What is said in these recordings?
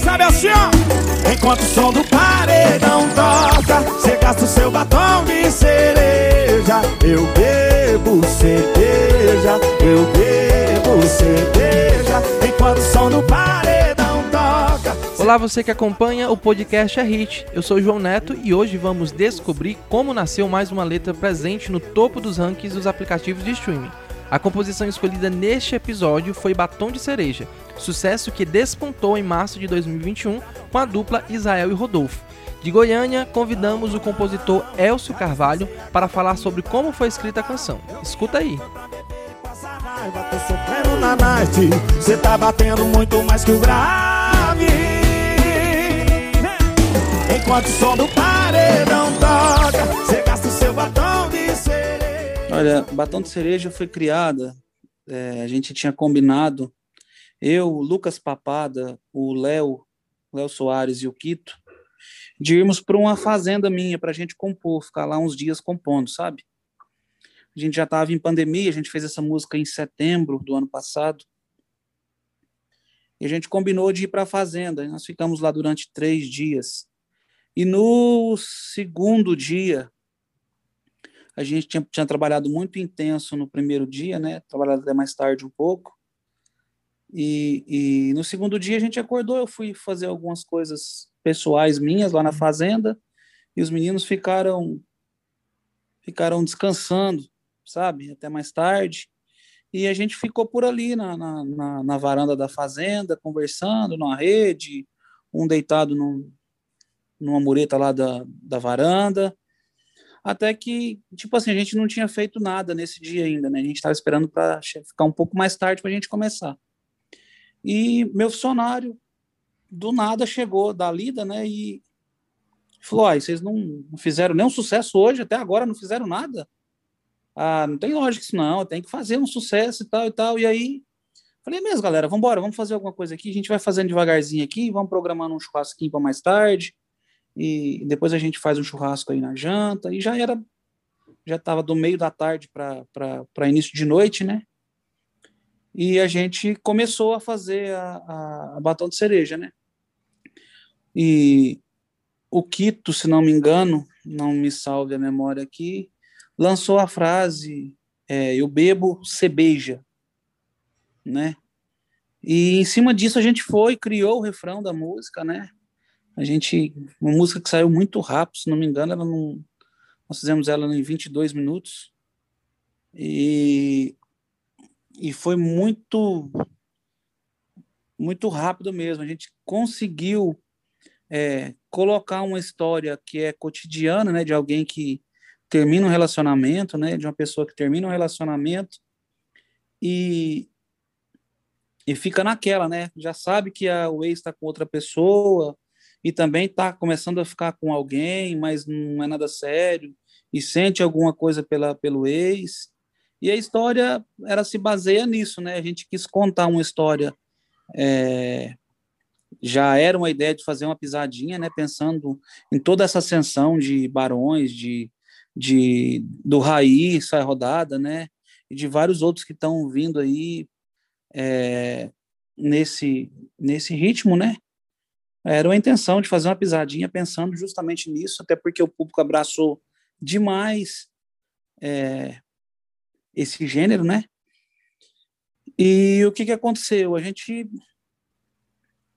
Sabe assim, ó Enquanto o som do paredão toca Cê gasta o seu batom de cereja Eu bebo cerveja Eu bebo cerveja Enquanto o som do paredão toca Olá, você que acompanha o podcast é Hit. Eu sou João Neto e hoje vamos descobrir como nasceu mais uma letra presente no topo dos rankings dos aplicativos de streaming. A composição escolhida neste episódio foi Batom de Cereja, sucesso que despontou em março de 2021 com a dupla Israel e Rodolfo. De Goiânia, convidamos o compositor Elcio Carvalho para falar sobre como foi escrita a canção. Escuta aí. Tô sofrendo na night Cê tá batendo muito mais que o grave Enquanto o som do paredão toca Cê gasta o seu batom de cereja Olha, Batom de Cereja foi criada, é, a gente tinha combinado, eu, o Lucas Papada, o Léo, Léo Soares e o Quito, de irmos para uma fazenda minha para a gente compor, ficar lá uns dias compondo, sabe? A gente já estava em pandemia, a gente fez essa música em setembro do ano passado. E a gente combinou de ir para a fazenda. Nós ficamos lá durante três dias. E no segundo dia, a gente tinha, tinha trabalhado muito intenso no primeiro dia, né? Trabalhado até mais tarde um pouco. E, e no segundo dia a gente acordou, eu fui fazer algumas coisas pessoais minhas lá na fazenda e os meninos ficaram ficaram descansando, sabe, até mais tarde. E a gente ficou por ali na, na, na, na varanda da fazenda, conversando numa rede, um deitado num, numa mureta lá da, da varanda. Até que, tipo assim, a gente não tinha feito nada nesse dia ainda, né? A gente estava esperando para ficar um pouco mais tarde para a gente começar. E meu funcionário, do nada, chegou da lida, né? E falou: ah, vocês não, fizeram nenhum sucesso hoje, até agora não fizeram nada? Ah, não tem lógica isso não, tem que fazer um sucesso e tal e tal. E aí, falei, mesmo, galera, vamos embora, vamos fazer alguma coisa aqui, a gente vai fazendo devagarzinho aqui, vamos programando um churrasquinho para mais tarde, e depois a gente faz um churrasco aí na janta, e já era, já estava do meio da tarde para início de noite, né? E a gente começou a fazer a, a, a batom de cereja, né? E o Quito, se não me engano, não me salve a memória aqui, lançou a frase é, eu bebo, beija, né? E em cima disso a gente foi, criou o refrão da música, né? A gente, uma música que saiu muito rápido, se não me engano, ela não, nós fizemos ela em 22 minutos. E, e foi muito muito rápido mesmo. A gente conseguiu é, colocar uma história que é cotidiana, né, de alguém que termina um relacionamento, né, de uma pessoa que termina um relacionamento e e fica naquela, né? Já sabe que a, o ex está com outra pessoa e também está começando a ficar com alguém, mas não é nada sério e sente alguma coisa pela, pelo ex. E a história ela se baseia nisso, né? A gente quis contar uma história é, já era uma ideia de fazer uma pisadinha, né? Pensando em toda essa ascensão de barões, de de do Raí, sai rodada, né? E de vários outros que estão vindo aí é, nesse nesse ritmo, né? Era uma intenção de fazer uma pisadinha pensando justamente nisso, até porque o público abraçou demais é, esse gênero, né? E o que, que aconteceu? A gente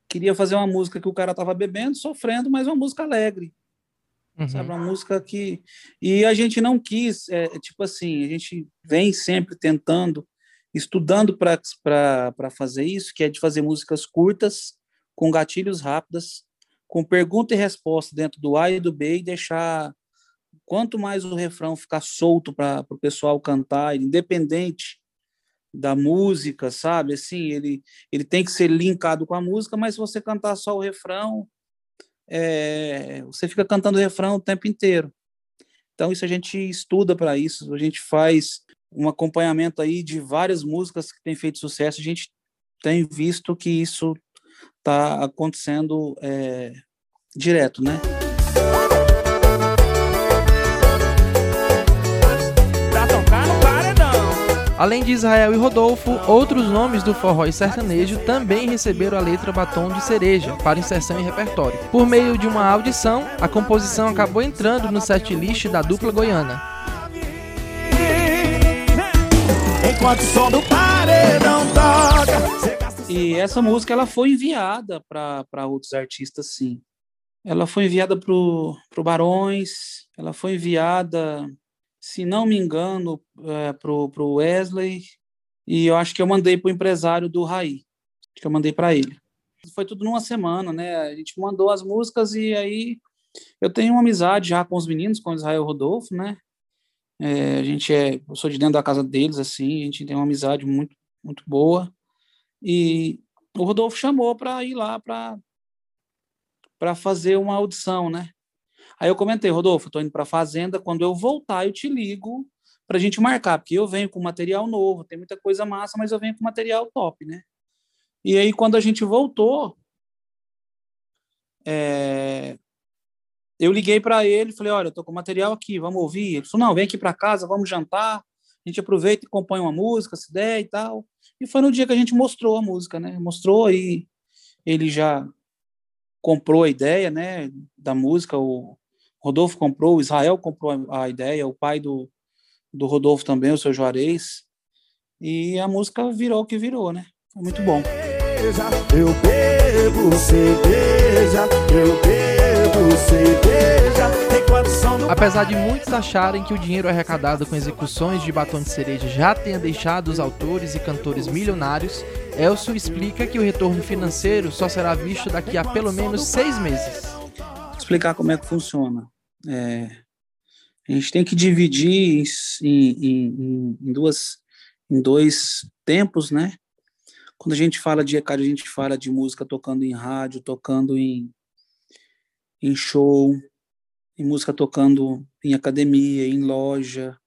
queria fazer uma música que o cara tava bebendo, sofrendo, mas uma música alegre. Uhum. Sabe, uma música que. E a gente não quis, é, tipo assim, a gente vem sempre tentando, estudando para fazer isso, que é de fazer músicas curtas, com gatilhos rápidas, com pergunta e resposta dentro do A e do B e deixar. Quanto mais o refrão ficar solto para o pessoal cantar, independente da música, sabe? Assim, ele, ele tem que ser linkado com a música, mas se você cantar só o refrão, é, você fica cantando o refrão o tempo inteiro. Então, isso a gente estuda para isso, a gente faz um acompanhamento aí de várias músicas que têm feito sucesso, a gente tem visto que isso está acontecendo é, direto, né? Além de Israel e Rodolfo, outros nomes do forró e sertanejo também receberam a letra Batom de Cereja para inserção em repertório. Por meio de uma audição, a composição acabou entrando no setlist da dupla goiana. Enquanto o som do paredão toca. E essa música ela foi enviada para outros artistas, sim. Ela foi enviada para o Barões, ela foi enviada, se não me engano, é, para o Wesley, e eu acho que eu mandei para o empresário do Raí, que eu mandei para ele. Foi tudo numa semana, né? A gente mandou as músicas e aí eu tenho uma amizade já com os meninos, com o Israel Rodolfo, né? É, a gente é, eu sou de dentro da casa deles, assim, a gente tem uma amizade muito, muito boa. E o Rodolfo chamou para ir lá para fazer uma audição, né? Aí eu comentei, Rodolfo, estou indo para a fazenda, quando eu voltar eu te ligo para a gente marcar, porque eu venho com material novo, tem muita coisa massa, mas eu venho com material top, né? E aí quando a gente voltou, é, eu liguei para ele, falei, olha, eu tô com material aqui, vamos ouvir. Ele falou, não, vem aqui para casa, vamos jantar, a gente aproveita e compõe uma música, se der e tal. E foi no dia que a gente mostrou a música, né? Mostrou aí, ele já comprou a ideia, né, da música, o Rodolfo comprou, o Israel comprou a ideia, o pai do, do Rodolfo também, o seu Juarez, e a música virou o que virou, né? Foi muito bom. Eu bebo cerveja, eu bebo cerveja. Apesar de muitos acharem que o dinheiro arrecadado com execuções de batom de cereja já tenha deixado os autores e cantores milionários, Elcio explica que o retorno financeiro só será visto daqui a pelo menos seis meses. Explicar como é que funciona. É, a gente tem que dividir em, em, em, duas, em dois tempos, né? Quando a gente fala de ECAD, a gente fala de música tocando em rádio, tocando em, em show, em música tocando em academia, em loja.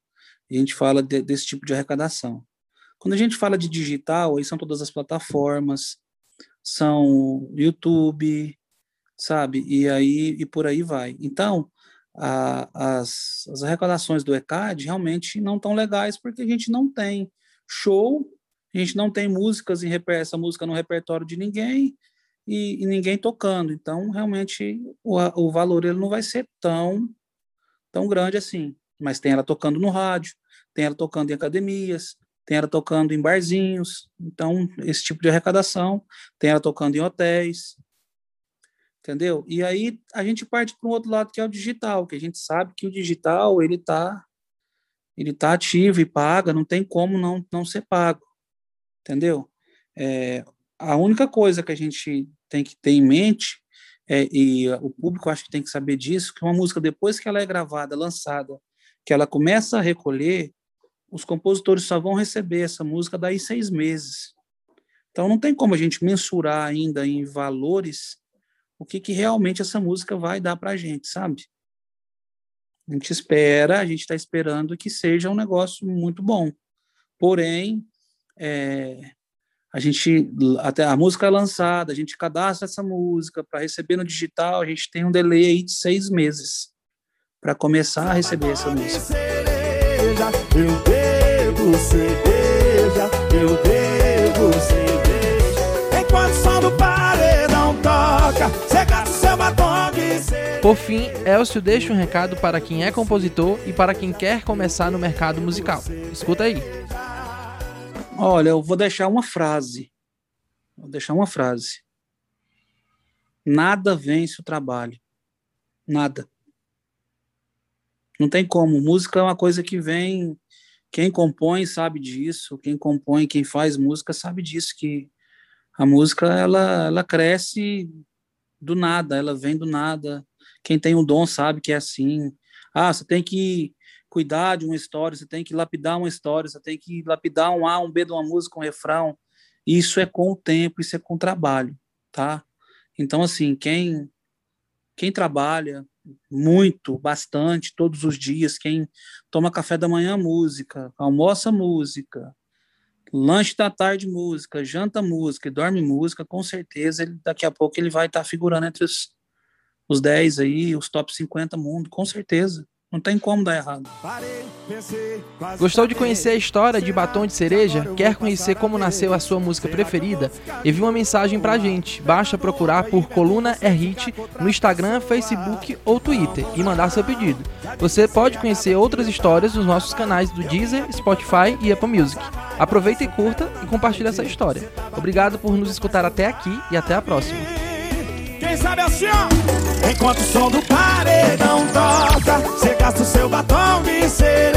A gente fala de, desse tipo de arrecadação. Quando a gente fala de digital, aí são todas as plataformas, são YouTube, sabe? E aí e por aí vai. Então, a, as, as arrecadações do ECAD realmente não estão legais porque a gente não tem show, a gente não tem músicas em essa música no repertório de ninguém e, e ninguém tocando. Então, realmente, o, o valor ele não vai ser tão, tão grande assim. Mas tem ela tocando no rádio, tem ela tocando em academias, tem ela tocando em barzinhos. Então, esse tipo de arrecadação, tem ela tocando em hotéis. Entendeu? E aí a gente parte para um outro lado que é o digital, que a gente sabe que o digital ele está ele tá ativo e paga, não tem como não, não ser pago. Entendeu? É, a única coisa que a gente tem que ter em mente, é, e o público acho que tem que saber disso, que uma música, depois que ela é gravada, lançada, que ela começa a recolher, os compositores só vão receber essa música daí seis meses. Então não tem como a gente mensurar ainda em valores o que, que realmente essa música vai dar para a gente, sabe? A gente espera, a gente está esperando que seja um negócio muito bom. Porém, é, a gente até a música é lançada, a gente cadastra essa música para receber no digital, a gente tem um delay aí de seis meses para começar a receber essa música. Eu bebo cerveja, eu bebo cerveja, enquanto som do paredão seu batom Por fim, Elcio deixa um recado para quem é compositor e para quem quer começar no mercado musical. Escuta aí. Olha, eu vou deixar uma frase. Vou deixar uma frase. Nada vence o trabalho. Nada. Não tem como. Música é uma coisa que vem. Quem compõe sabe disso. Quem compõe, quem faz música sabe disso. Que a música ela, ela cresce do nada. Ela vem do nada. Quem tem um dom sabe que é assim. Ah, você tem que cuidar de uma história, você tem que lapidar uma história, você tem que lapidar um A, um B de uma música, um refrão. Isso é com o tempo, isso é com o trabalho, tá? Então, assim, quem, quem trabalha muito, bastante, todos os dias, quem toma café da manhã, música, almoça música, lanche da tarde, música, janta música dorme música, com certeza ele, daqui a pouco ele vai estar tá figurando entre os, os 10 aí, os top 50 mundo, com certeza Não tem como dar errado. Gostou de conhecer a história de Batom de Cereja? Quer conhecer como nasceu a sua música preferida? Envie uma mensagem pra gente. Basta procurar por Coluna é Hit no Instagram, Facebook ou Twitter e mandar seu pedido. Você pode conhecer outras histórias nos nossos canais do Deezer, Spotify e Apple Music. Aproveita e curta e compartilhe essa história. Obrigado por nos escutar até aqui e até a próxima. Quem sabe assim, ó. Enquanto o som do paredão toca, você gasta o seu batom de.